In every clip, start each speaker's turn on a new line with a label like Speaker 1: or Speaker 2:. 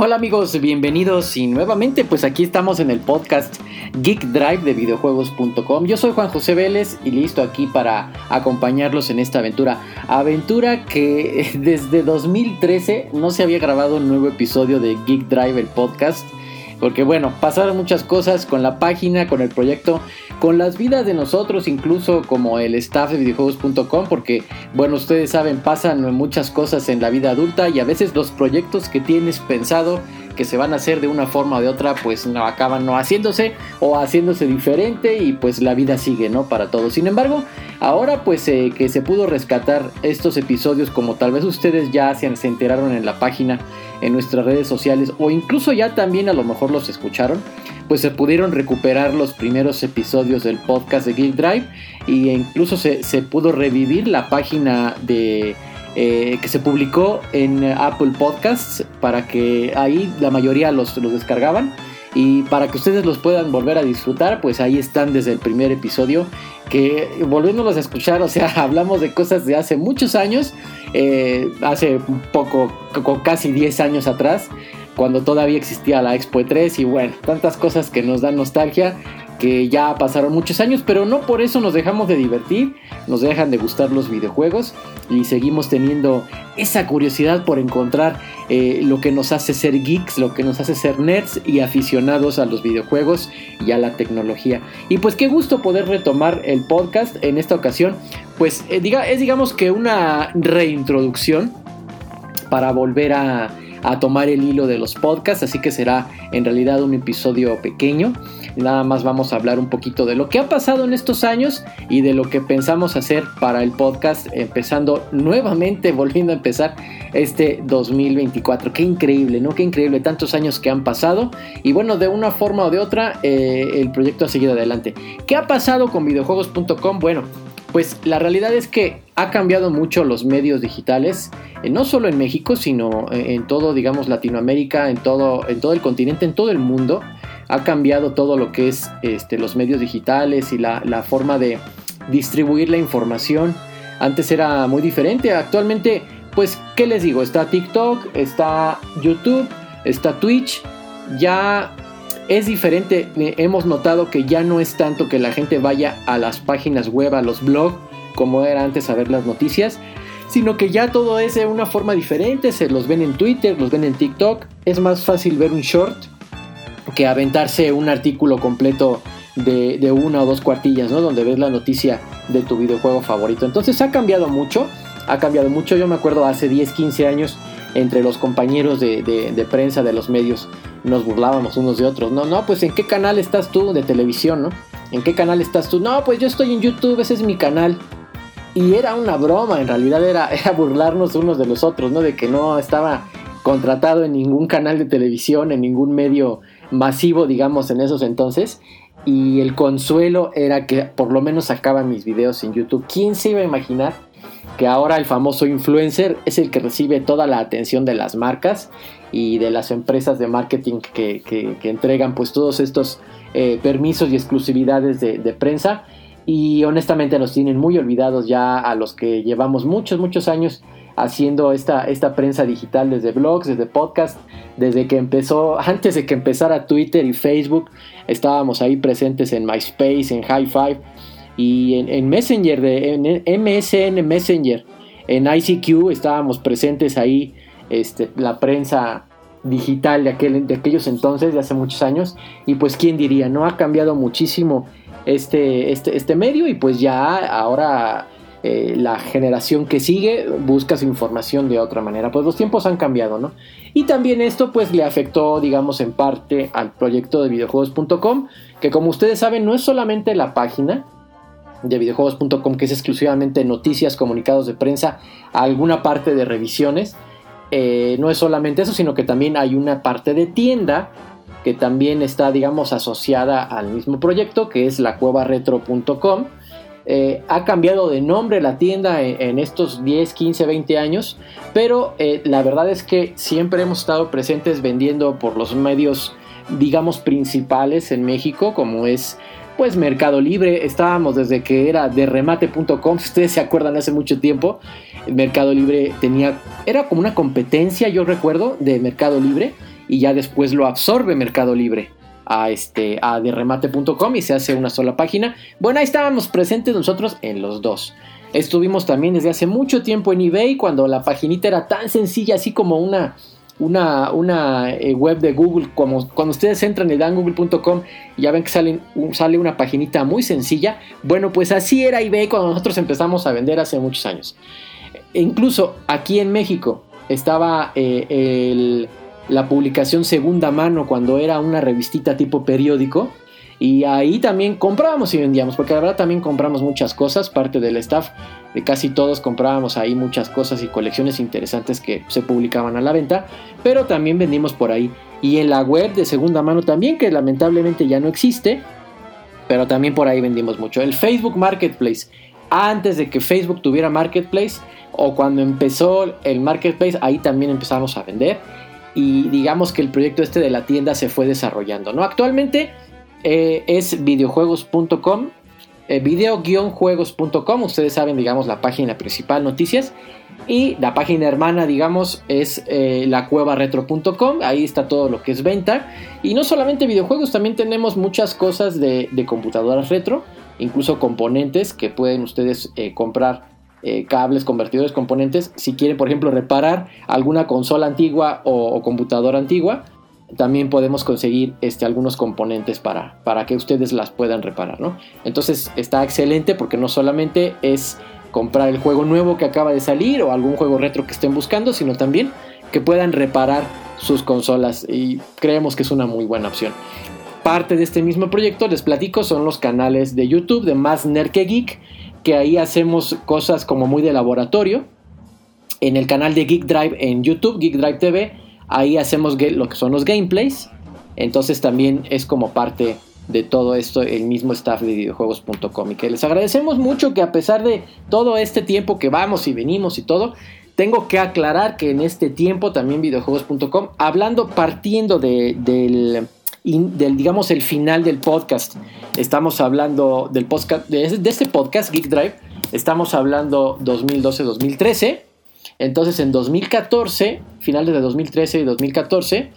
Speaker 1: Hola amigos, bienvenidos y nuevamente pues aquí estamos en el podcast Geek Drive de videojuegos.com. Yo soy Juan José Vélez y listo aquí para acompañarlos en esta aventura. Aventura que desde 2013 no se había grabado un nuevo episodio de Geek Drive el podcast. Porque bueno, pasaron muchas cosas con la página, con el proyecto, con las vidas de nosotros, incluso como el staff de videojuegos.com, porque bueno, ustedes saben, pasan muchas cosas en la vida adulta y a veces los proyectos que tienes pensado que se van a hacer de una forma o de otra, pues no acaban no haciéndose o haciéndose diferente y pues la vida sigue, ¿no? Para todos. Sin embargo, ahora pues eh, que se pudo rescatar estos episodios como tal vez ustedes ya se, enteraron en la página, en nuestras redes sociales o incluso ya también a lo mejor los escucharon, pues se pudieron recuperar los primeros episodios del podcast de Geek Drive y incluso se, se pudo revivir la página de eh, que se publicó en Apple Podcasts para que ahí la mayoría los, los descargaban y para que ustedes los puedan volver a disfrutar, pues ahí están desde el primer episodio. Que volviéndolos a escuchar, o sea, hablamos de cosas de hace muchos años, eh, hace un poco, casi 10 años atrás, cuando todavía existía la Expo 3 y bueno, tantas cosas que nos dan nostalgia que ya pasaron muchos años, pero no por eso nos dejamos de divertir, nos dejan de gustar los videojuegos y seguimos teniendo esa curiosidad por encontrar eh, lo que nos hace ser geeks, lo que nos hace ser nerds y aficionados a los videojuegos y a la tecnología. Y pues qué gusto poder retomar el podcast en esta ocasión, pues eh, diga, es digamos que una reintroducción para volver a a tomar el hilo de los podcasts, así que será en realidad un episodio pequeño. Nada más vamos a hablar un poquito de lo que ha pasado en estos años y de lo que pensamos hacer para el podcast, empezando nuevamente, volviendo a empezar este 2024. Qué increíble, ¿no? Qué increíble, tantos años que han pasado y bueno, de una forma o de otra, eh, el proyecto ha seguido adelante. ¿Qué ha pasado con videojuegos.com? Bueno, pues la realidad es que ha cambiado mucho los medios digitales, eh, no solo en México, sino eh, en todo, digamos, Latinoamérica, en todo, en todo el continente, en todo el mundo. Ha cambiado todo lo que es este, los medios digitales y la, la forma de distribuir la información. Antes era muy diferente, actualmente, pues, ¿qué les digo? Está TikTok, está YouTube, está Twitch, ya es diferente. Eh, hemos notado que ya no es tanto que la gente vaya a las páginas web, a los blogs, como era antes a ver las noticias, sino que ya todo es de una forma diferente. Se los ven en Twitter, los ven en TikTok. Es más fácil ver un short que aventarse un artículo completo de, de una o dos cuartillas, ¿no? Donde ves la noticia de tu videojuego favorito. Entonces ha cambiado mucho. Ha cambiado mucho. Yo me acuerdo hace 10, 15 años entre los compañeros de, de, prensa de los medios nos burlábamos unos de otros. No, no, pues en qué canal estás tú de televisión, ¿no? ¿En qué canal estás tú? No, pues yo estoy en YouTube, ese es mi canal. Y era una broma, en realidad era, era burlarnos unos de los otros, ¿no? De que no estaba contratado en ningún canal de televisión, en ningún medio masivo, digamos, en esos entonces. Y el consuelo era que por lo menos sacaba mis videos en YouTube. ¿Quién se iba a imaginar que ahora el famoso influencer es el que recibe toda la atención de las marcas y de las empresas de marketing que, entregan pues todos estos eh, permisos y exclusividades de, prensa y honestamente nos tienen muy olvidados ya a los que llevamos muchos, muchos años haciendo esta, esta prensa digital desde blogs, desde podcast, desde que empezó, antes de que empezara Twitter y Facebook, estábamos ahí presentes en MySpace, en High Five, y en, Messenger, de, en MSN Messenger, en ICQ estábamos presentes ahí, este, la prensa digital de, aquel, de aquellos entonces, de hace muchos años, y pues quién diría, ¿no? Ha cambiado muchísimo este, este, este medio y pues ya ahora eh, la generación que sigue busca su información de otra manera. Pues los tiempos han cambiado, ¿no? Y también esto pues le afectó, digamos, en parte al proyecto de videojuegos.com, que como ustedes saben no es solamente la página, de videojuegos.com que es exclusivamente noticias, comunicados de prensa, alguna parte de revisiones. Eh, no es solamente eso, sino que también hay una parte de tienda que también está, digamos, asociada al mismo proyecto, que es la cuevaretro.com. Eh, ha cambiado de nombre la tienda en, estos 10, 15, 20 años, pero eh, la verdad es que siempre hemos estado presentes vendiendo por los medios, digamos, principales en México, como es pues Mercado Libre, estábamos desde que era de remate.com, ustedes se acuerdan hace mucho tiempo, Mercado Libre tenía, era como una competencia, yo recuerdo, de Mercado Libre, y ya después lo absorbe Mercado Libre a, este, a derremate.com y se hace una sola página. Bueno, ahí estábamos presentes nosotros en los dos. Estuvimos también desde hace mucho tiempo en eBay cuando la paginita era tan sencilla, así como una, una, una eh, web de Google. Como cuando ustedes entran y dan google.com ya ven que salen, sale una paginita muy sencilla. Bueno, pues así era eBay cuando nosotros empezamos a vender hace muchos años. E incluso aquí en México estaba eh, el la publicación segunda mano cuando era una revistita tipo periódico. Y ahí también comprábamos y vendíamos, porque la verdad también compramos muchas cosas, parte del staff de casi todos comprábamos ahí muchas cosas y colecciones interesantes que se publicaban a la venta, pero también vendimos por ahí. Y en la web de segunda mano también, que lamentablemente ya no existe, pero también por ahí vendimos mucho. El Facebook Marketplace, antes de que Facebook tuviera Marketplace, o cuando empezó el Marketplace, ahí también empezamos a vender y digamos que el proyecto este de la tienda se fue desarrollando. ¿no? Actualmente eh, es videojuegos.com, eh, video-juegos.com, ustedes saben, digamos, la página principal, noticias, y la página hermana, digamos, es eh, la cueva retro.com, ahí está todo lo que es venta, y no solamente videojuegos, también tenemos muchas cosas de, de computadoras retro, incluso componentes que pueden ustedes comprar eh, cables, convertidores, componentes. Si quieren, por ejemplo, reparar alguna consola antigua o, computadora antigua, también podemos conseguir este, algunos componentes para, para que ustedes las puedan reparar. ¿no? Entonces está excelente porque no solamente es comprar el juego nuevo que acaba de salir o algún juego retro que estén buscando, sino también que puedan reparar sus consolas y creemos que es una muy buena opción. Parte de este mismo proyecto, les platico, son los canales de YouTube de Más Nerd Geek ahí hacemos cosas como muy de laboratorio. En el canal de Geek Drive en YouTube, Geek Drive TV, ahí hacemos lo que son los gameplays. Entonces también es como parte de todo esto el mismo staff de videojuegos.com y que les agradecemos mucho que a pesar de todo este tiempo que vamos y venimos y todo, tengo que aclarar que en este tiempo también videojuegos.com, hablando partiendo de, del del, digamos, el final del podcast. Estamos hablando del podcast, de, este podcast, Geek Drive, estamos hablando 2012-2013. Entonces en 2014, finales de 2013 y 2014,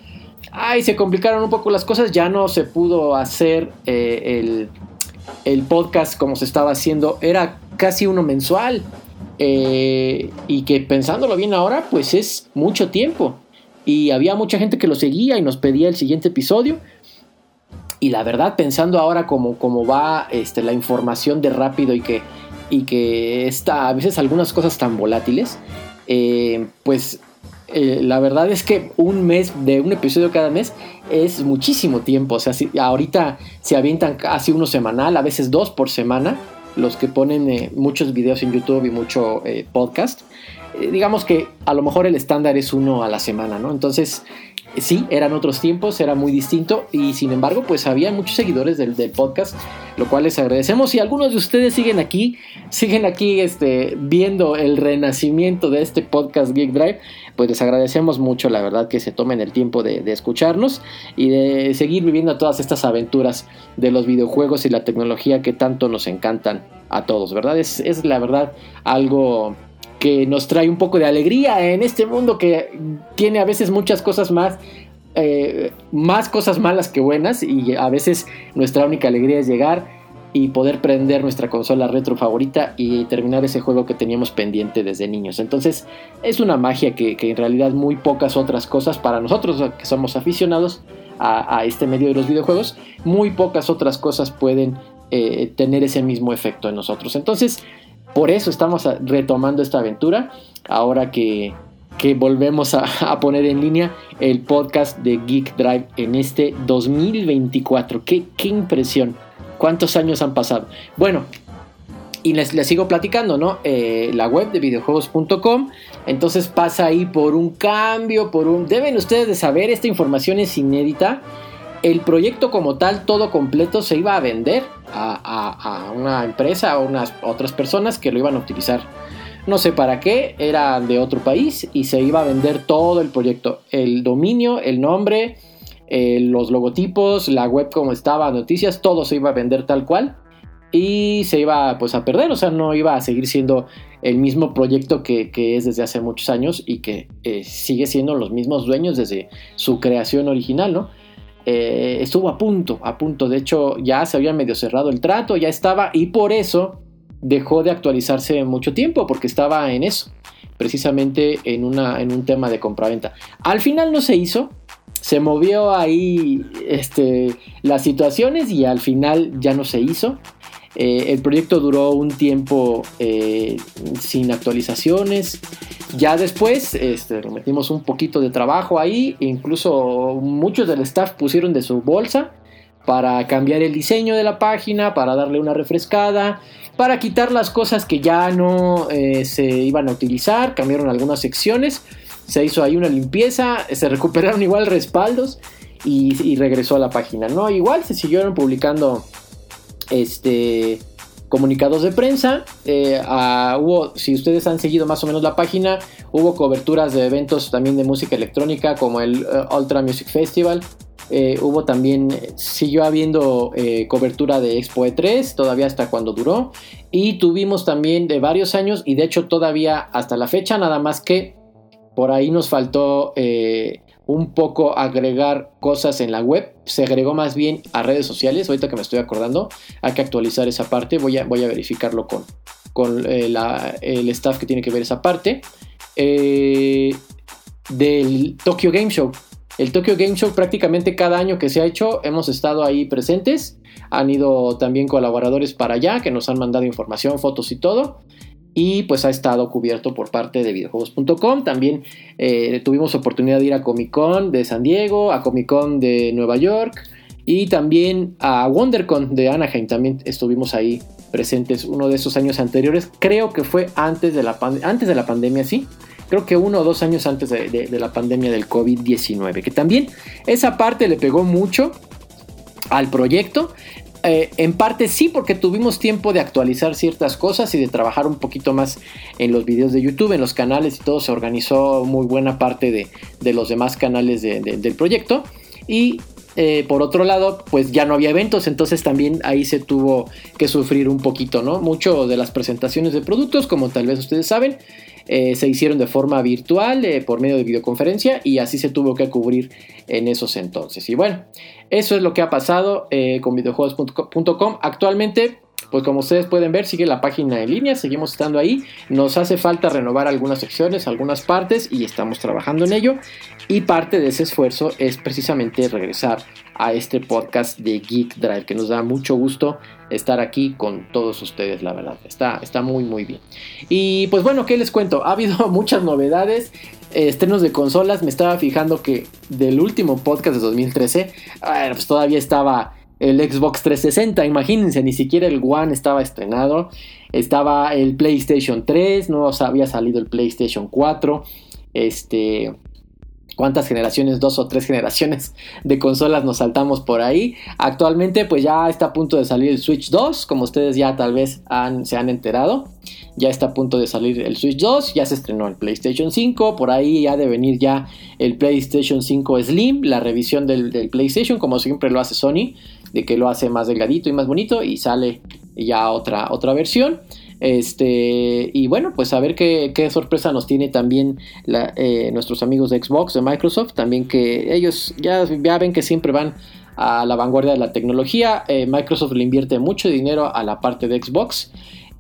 Speaker 1: ay, se complicaron un poco las cosas, ya no se pudo hacer eh, el, el, podcast como se estaba haciendo, era casi uno mensual. Eh, y que pensándolo bien ahora, pues es mucho tiempo. Y había mucha gente que lo seguía y nos pedía el siguiente episodio. Y la verdad, pensando ahora como, como va este, la información de rápido y que, y que está a veces algunas cosas tan volátiles, eh, pues eh, la verdad es que un mes de un episodio cada mes es muchísimo tiempo. O sea, si, ahorita se avientan casi uno semanal, a veces dos por semana, los que ponen eh, muchos videos en YouTube y mucho podcast. Digamos que a lo mejor el estándar es uno a la semana, ¿no? Entonces, sí, eran otros tiempos, era muy distinto y sin embargo pues había muchos seguidores del, podcast, lo cual les agradecemos y algunos de ustedes siguen aquí, siguen aquí este, viendo el renacimiento de este podcast Geek Drive, pues les agradecemos mucho la verdad que se tomen el tiempo de, escucharnos y de seguir viviendo todas estas aventuras de los videojuegos y la tecnología que tanto nos encantan a todos, ¿verdad? Es, es la verdad algo que nos trae un poco de alegría en este mundo que tiene a veces muchas cosas más, eh, más cosas malas que buenas y a veces nuestra única alegría es llegar y poder prender nuestra consola retro favorita y terminar ese juego que teníamos pendiente desde niños. Entonces es una magia que, en realidad muy pocas otras cosas para nosotros que somos aficionados a, este medio de los videojuegos, muy pocas otras cosas pueden eh, tener ese mismo efecto en nosotros. Entonces por eso estamos retomando esta aventura, ahora que, volvemos a, poner en línea el podcast de Geek Drive en este 2024. Qué, qué impresión. ¿Cuántos años han pasado? Bueno, y les, sigo platicando, ¿no? Eh, la web de videojuegos.com. Entonces pasa ahí por un cambio, por un... Deben ustedes de saber, esta información es inédita el proyecto como tal, todo completo, se iba a vender a, una empresa o unas otras personas que lo iban a utilizar. No sé para qué, era de otro país y se iba a vender todo el proyecto. El dominio, el nombre, eh, los logotipos, la web como estaba, noticias, todo se iba a vender tal cual. y se iba pues a perder, o sea, no iba a seguir siendo el mismo proyecto que, es desde hace muchos años y que eh, sigue siendo los mismos dueños desde su creación original, ¿no? Eh, estuvo a punto, a punto, de hecho ya se había medio cerrado el trato, ya estaba y por eso dejó de actualizarse mucho tiempo porque estaba en eso, precisamente en, una, en un tema de compraventa. Al final no se hizo, se movió ahí este, las situaciones y al final ya no se hizo. Eh, el proyecto duró un tiempo eh, sin actualizaciones. Ya después este, metimos un poquito de trabajo ahí. Incluso muchos del staff pusieron de su bolsa para cambiar el diseño de la página, para darle una refrescada, para quitar las cosas que ya no eh, se iban a utilizar. Cambiaron algunas secciones. Se hizo ahí una limpieza. Se recuperaron igual respaldos. Y, y regresó a la página. ¿no? Igual se siguieron publicando este, comunicados de prensa. Eh, hubo, si ustedes han seguido más o menos la página, hubo coberturas de eventos también de música electrónica como el uh, Ultra Music Festival. Eh, hubo también, siguió habiendo eh, cobertura de Expo E3, todavía hasta cuando duró. Y tuvimos también de varios años, y de hecho todavía hasta la fecha, nada más que por ahí nos faltó un poco agregar cosas en la web. Se agregó más bien a redes sociales. Ahorita que me estoy acordando, hay que actualizar esa parte. Voy a, voy a verificarlo con, con eh, el staff que tiene que ver esa parte. Eh, del Tokyo Game Show. El Tokyo Game Show prácticamente cada año que se ha hecho hemos estado ahí presentes. Han ido también colaboradores para allá que nos han mandado información, fotos y todo y pues ha estado cubierto por parte de videojuegos.com. También eh, tuvimos oportunidad de ir a Comic Con de San Diego, a Comic Con de Nueva York y también a WonderCon de Anaheim. También estuvimos ahí presentes uno de esos años anteriores. Creo que fue antes de la, antes de la pandemia, sí. Creo que uno o dos años antes de, de la pandemia del COVID-19. Que también esa parte le pegó mucho al proyecto. Eh, en parte sí, porque tuvimos tiempo de actualizar ciertas cosas y de trabajar un poquito más en los videos de YouTube, en los canales y todo. Se organizó muy buena parte de, los demás canales del proyecto. Y eh, por otro lado, pues ya no había eventos, entonces también ahí se tuvo que sufrir un poquito, ¿no? Mucho de las presentaciones de productos, como tal vez ustedes saben, eh, se hicieron de forma virtual eh, por medio de videoconferencia y así se tuvo que cubrir en esos entonces. Y bueno, eso es lo que ha pasado con videojuegos.com. Actualmente pues como ustedes pueden ver, sigue la página en línea, seguimos estando ahí. Nos hace falta renovar algunas secciones, algunas partes y estamos trabajando en ello. Y parte de ese esfuerzo es precisamente regresar a este podcast de Geek Drive, que nos da mucho gusto estar aquí con todos ustedes, la verdad. Está, está muy, muy bien. Y pues bueno, ¿qué les cuento? Ha habido muchas novedades estrenos de consolas, me estaba fijando que del último podcast de 2013, pues todavía estaba el Xbox 360, imagínense, ni siquiera el One estaba estrenado, estaba el PlayStation 3, no había salido el PlayStation 4, este, cuántas generaciones, dos o tres generaciones de consolas nos saltamos por ahí. Actualmente pues ya está a punto de salir el Switch 2, como ustedes ya tal vez se han enterado. Ya está a punto de salir el Switch 2, ya se estrenó el PlayStation 5, por ahí ha de venir ya el PlayStation 5 Slim, la revisión del, PlayStation, como siempre lo hace Sony de que lo hace más delgadito y más bonito y sale ya otra, otra versión. Este, y bueno, pues a ver qué, sorpresa nos tiene también eh, nuestros amigos de Xbox, de Microsoft, también que ellos ya, ya ven que siempre van a la vanguardia de la tecnología. Eh, Microsoft le invierte mucho dinero a la parte de Xbox.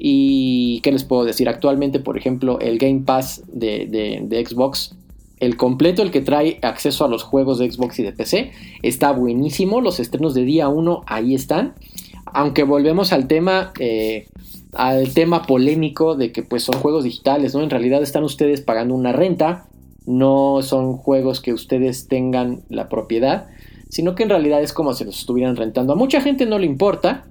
Speaker 1: Y qué les puedo decir, actualmente, por ejemplo, el Game Pass de, Xbox el completo, el que trae acceso a los juegos de Xbox y de PC, está buenísimo. Los estrenos de día 1 ahí están. Aunque volvemos al tema, eh, al tema polémico de que pues son juegos digitales, ¿no? En realidad están ustedes pagando una renta, no son juegos que ustedes tengan la propiedad, sino que en realidad es como si los estuvieran rentando. A mucha gente no le importa,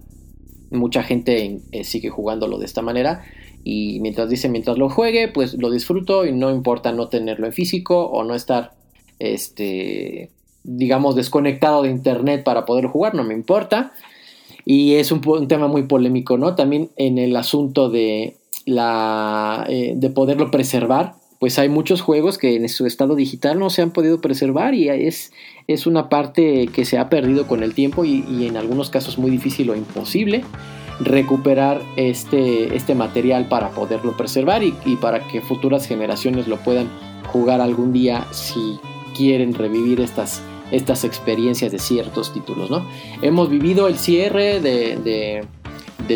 Speaker 1: mucha gente eh, sigue jugándolo de esta manera, y mientras dice, mientras lo juegue, pues lo disfruto y no importa no tenerlo en físico o no estar, este, digamos, desconectado de internet para poder jugar, no me importa. Y es un, tema muy polémico, ¿no? También en el asunto de, la, eh, de poderlo preservar, pues hay muchos juegos que en su estado digital no se han podido preservar y es, es una parte que se ha perdido con el tiempo y, en algunos casos muy difícil o imposible recuperar este, este material para poderlo preservar y, para que futuras generaciones lo puedan jugar algún día si quieren revivir estas, estas experiencias de ciertos títulos. ¿no? Hemos vivido el cierre de,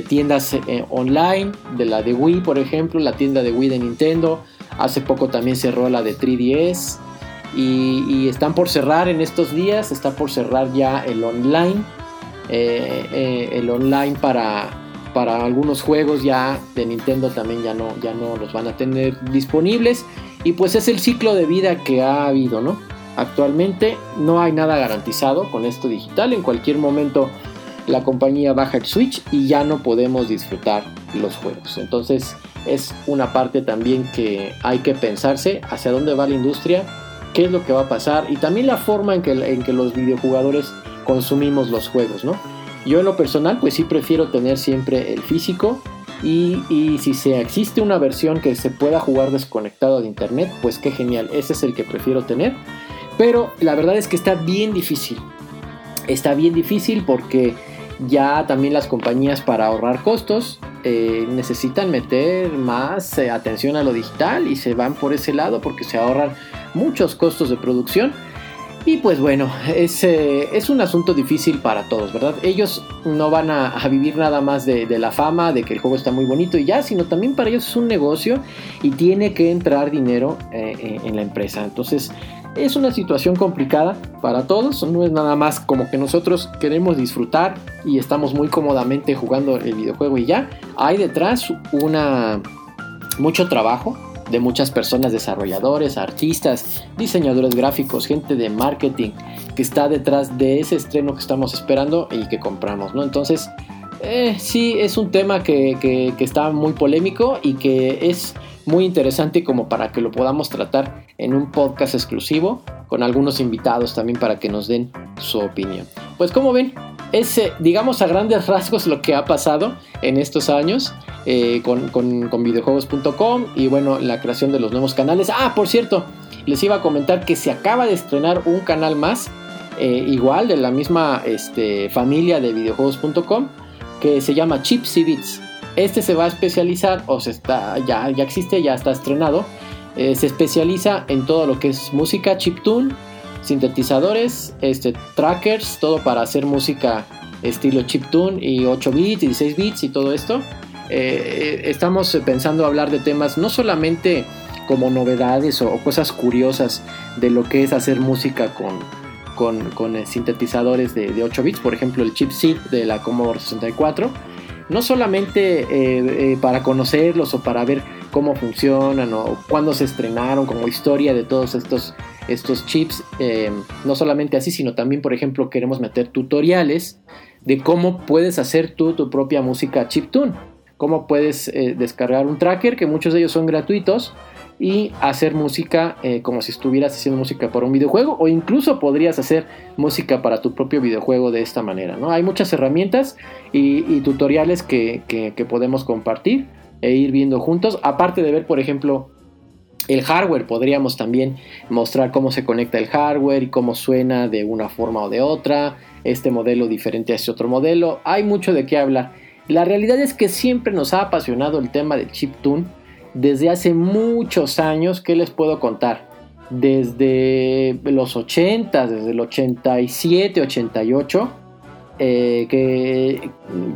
Speaker 1: tiendas eh, online, de la de Wii por ejemplo, la tienda de Wii de Nintendo, hace poco también cerró la de 3DS y, están por cerrar en estos días, está por cerrar ya el online, eh, eh, el online para, para algunos juegos ya de Nintendo también ya no, ya no los van a tener disponibles y pues es el ciclo de vida que ha habido, ¿no? Actualmente no hay nada garantizado con esto digital, en cualquier momento la compañía baja el switch y ya no podemos disfrutar los juegos. Entonces es una parte también que hay que pensarse hacia dónde va la industria qué es lo que va a pasar y también la forma en que, en que los videojugadores consumimos los juegos, ¿no? Yo en lo personal pues sí prefiero tener siempre el físico y, si se existe una versión que se pueda jugar desconectado de internet, pues qué genial, ese es el que prefiero tener. Pero la verdad es que está bien difícil. Está bien difícil porque ya también las compañías para ahorrar costos eh, necesitan meter más eh, atención a lo digital y se van por ese lado porque se ahorran muchos costos de producción. Y pues bueno, es, eh, es un asunto difícil para todos, ¿verdad? Ellos no van a, vivir nada más de, la fama, de que el juego está muy bonito y ya, sino también para ellos es un negocio y tiene que entrar dinero en la empresa. Entonces, es una situación complicada para todos, no es nada más como que nosotros queremos disfrutar y estamos muy cómodamente jugando el videojuego y ya. Hay detrás una mucho trabajo de muchas personas, desarrolladores, artistas, diseñadores gráficos, gente de marketing que está detrás de ese estreno que estamos esperando y que compramos, ¿no? Entonces, eh, sí, es un tema que, que está muy polémico y que es muy interesante como para que lo podamos tratar en un podcast exclusivo con algunos invitados también para que nos den su opinión. Pues como ven, es digamos a grandes rasgos lo que ha pasado en estos años eh, con, videojuegos.com y bueno, la creación de los nuevos canales. Ah, por cierto, les iba a comentar que se acaba de estrenar un canal más, eh, igual de la misma este, familia de videojuegos.com, que se llama Chips y. Este se va a especializar, o se está, ya, ya existe, ya está estrenado. Eh, se especializa en todo lo que es música chiptune, sintetizadores, este, trackers, todo para hacer música estilo chiptune y 8 bits y 16 bits y todo esto. Eh, estamos pensando hablar de temas no solamente como novedades o, cosas curiosas de lo que es hacer música con, con, eh, sintetizadores de, de, 8 bits, por ejemplo el chip C de la Commodore 64 no solamente eh, eh, para conocerlos o para ver cómo funcionan o cuándo se estrenaron, como historia de todos estos, estos chips, eh, no solamente así, sino también, por ejemplo, queremos meter tutoriales de cómo puedes hacer tú tu propia música chiptune, cómo puedes descargar un tracker, que muchos de ellos son gratuitos, y hacer música eh, como si estuvieras haciendo música para un videojuego o incluso podrías hacer música para tu propio videojuego de esta manera. ¿no? Hay muchas herramientas y, tutoriales que, podemos compartir e ir viendo juntos. Aparte de ver, por ejemplo, el hardware, podríamos también mostrar cómo se conecta el hardware y cómo suena de una forma o de otra, este modelo diferente a este otro modelo. Hay mucho de qué hablar. La realidad es que siempre nos ha apasionado el tema del chiptune desde hace muchos años, ¿qué les puedo contar? Desde los 80, desde el 87, 88, eh, que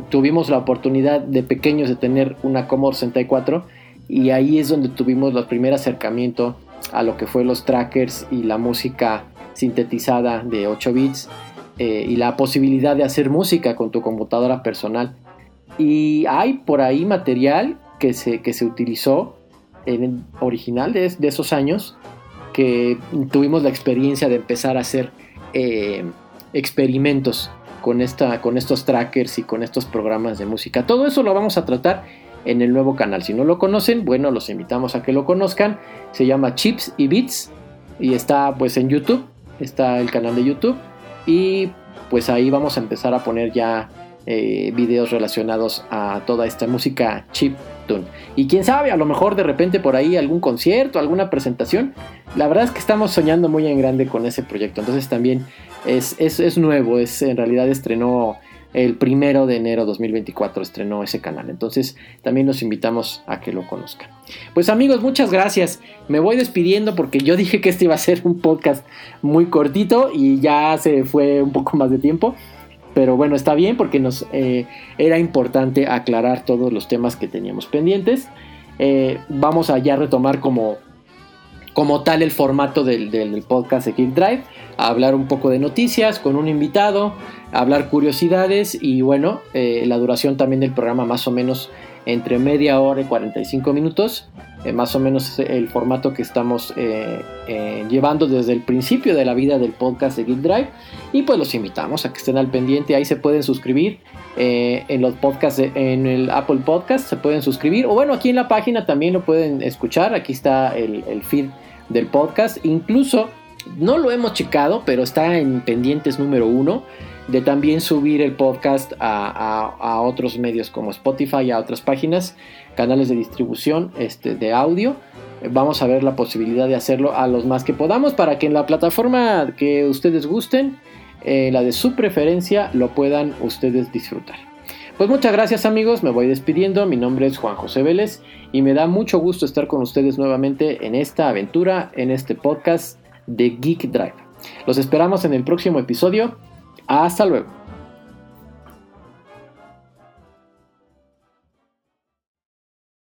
Speaker 1: tuvimos la oportunidad de pequeños de tener una Commodore 64 y ahí es donde tuvimos el primer acercamiento a lo que fue los trackers y la música sintetizada de 8 bits eh, y la posibilidad de hacer música con tu computadora personal. Y hay por ahí material que se, que se utilizó en el original de, esos años, que tuvimos la experiencia de empezar a hacer eh, experimentos con, esta, con estos trackers y con estos programas de música. Todo eso lo vamos a tratar en el nuevo canal. Si no lo conocen, bueno, los invitamos a que lo conozcan. Se llama Chips y Beats y está pues en YouTube, está el canal de YouTube y pues ahí vamos a empezar a poner ya eh, videos relacionados a toda esta música chip Y quién sabe, a lo mejor de repente por ahí algún concierto, alguna presentación. La verdad es que estamos soñando muy en grande con ese proyecto. Entonces también es, es, nuevo, es, en realidad estrenó el primero de enero de 2024 estrenó ese canal. Entonces también los invitamos a que lo conozcan. Pues amigos, muchas gracias. Me voy despidiendo porque yo dije que este iba a ser un podcast muy cortito y ya se fue un poco más de tiempo. Pero bueno, está bien porque nos eh, era importante aclarar todos los temas que teníamos pendientes. Eh, vamos a ya retomar como, como tal el formato del, del podcast de Kick Drive, a hablar un poco de noticias con un invitado, hablar curiosidades y bueno, eh, la duración también del programa más o menos entre media hora y 45 minutos, eh, más o menos el formato que estamos eh, llevando desde el principio de la vida del podcast de Geek Drive. Y pues los invitamos a que estén al pendiente, ahí se pueden suscribir en los podcasts, en el Apple Podcast se pueden suscribir. O bueno, aquí en la página también lo pueden escuchar, aquí está el feed del podcast, incluso no lo hemos checado, pero está en pendientes número uno de también subir el podcast a, otros medios como Spotify y a otras páginas, canales de distribución este, de audio. Vamos a ver la posibilidad de hacerlo a los más que podamos para que en la plataforma que ustedes gusten, eh, la de su preferencia, lo puedan ustedes disfrutar. Pues muchas gracias amigos, me voy despidiendo, mi nombre es Juan José Vélez y me da mucho gusto estar con ustedes nuevamente en esta aventura, en este podcast de Geek Drive. Los esperamos en el próximo episodio. Hasta luego.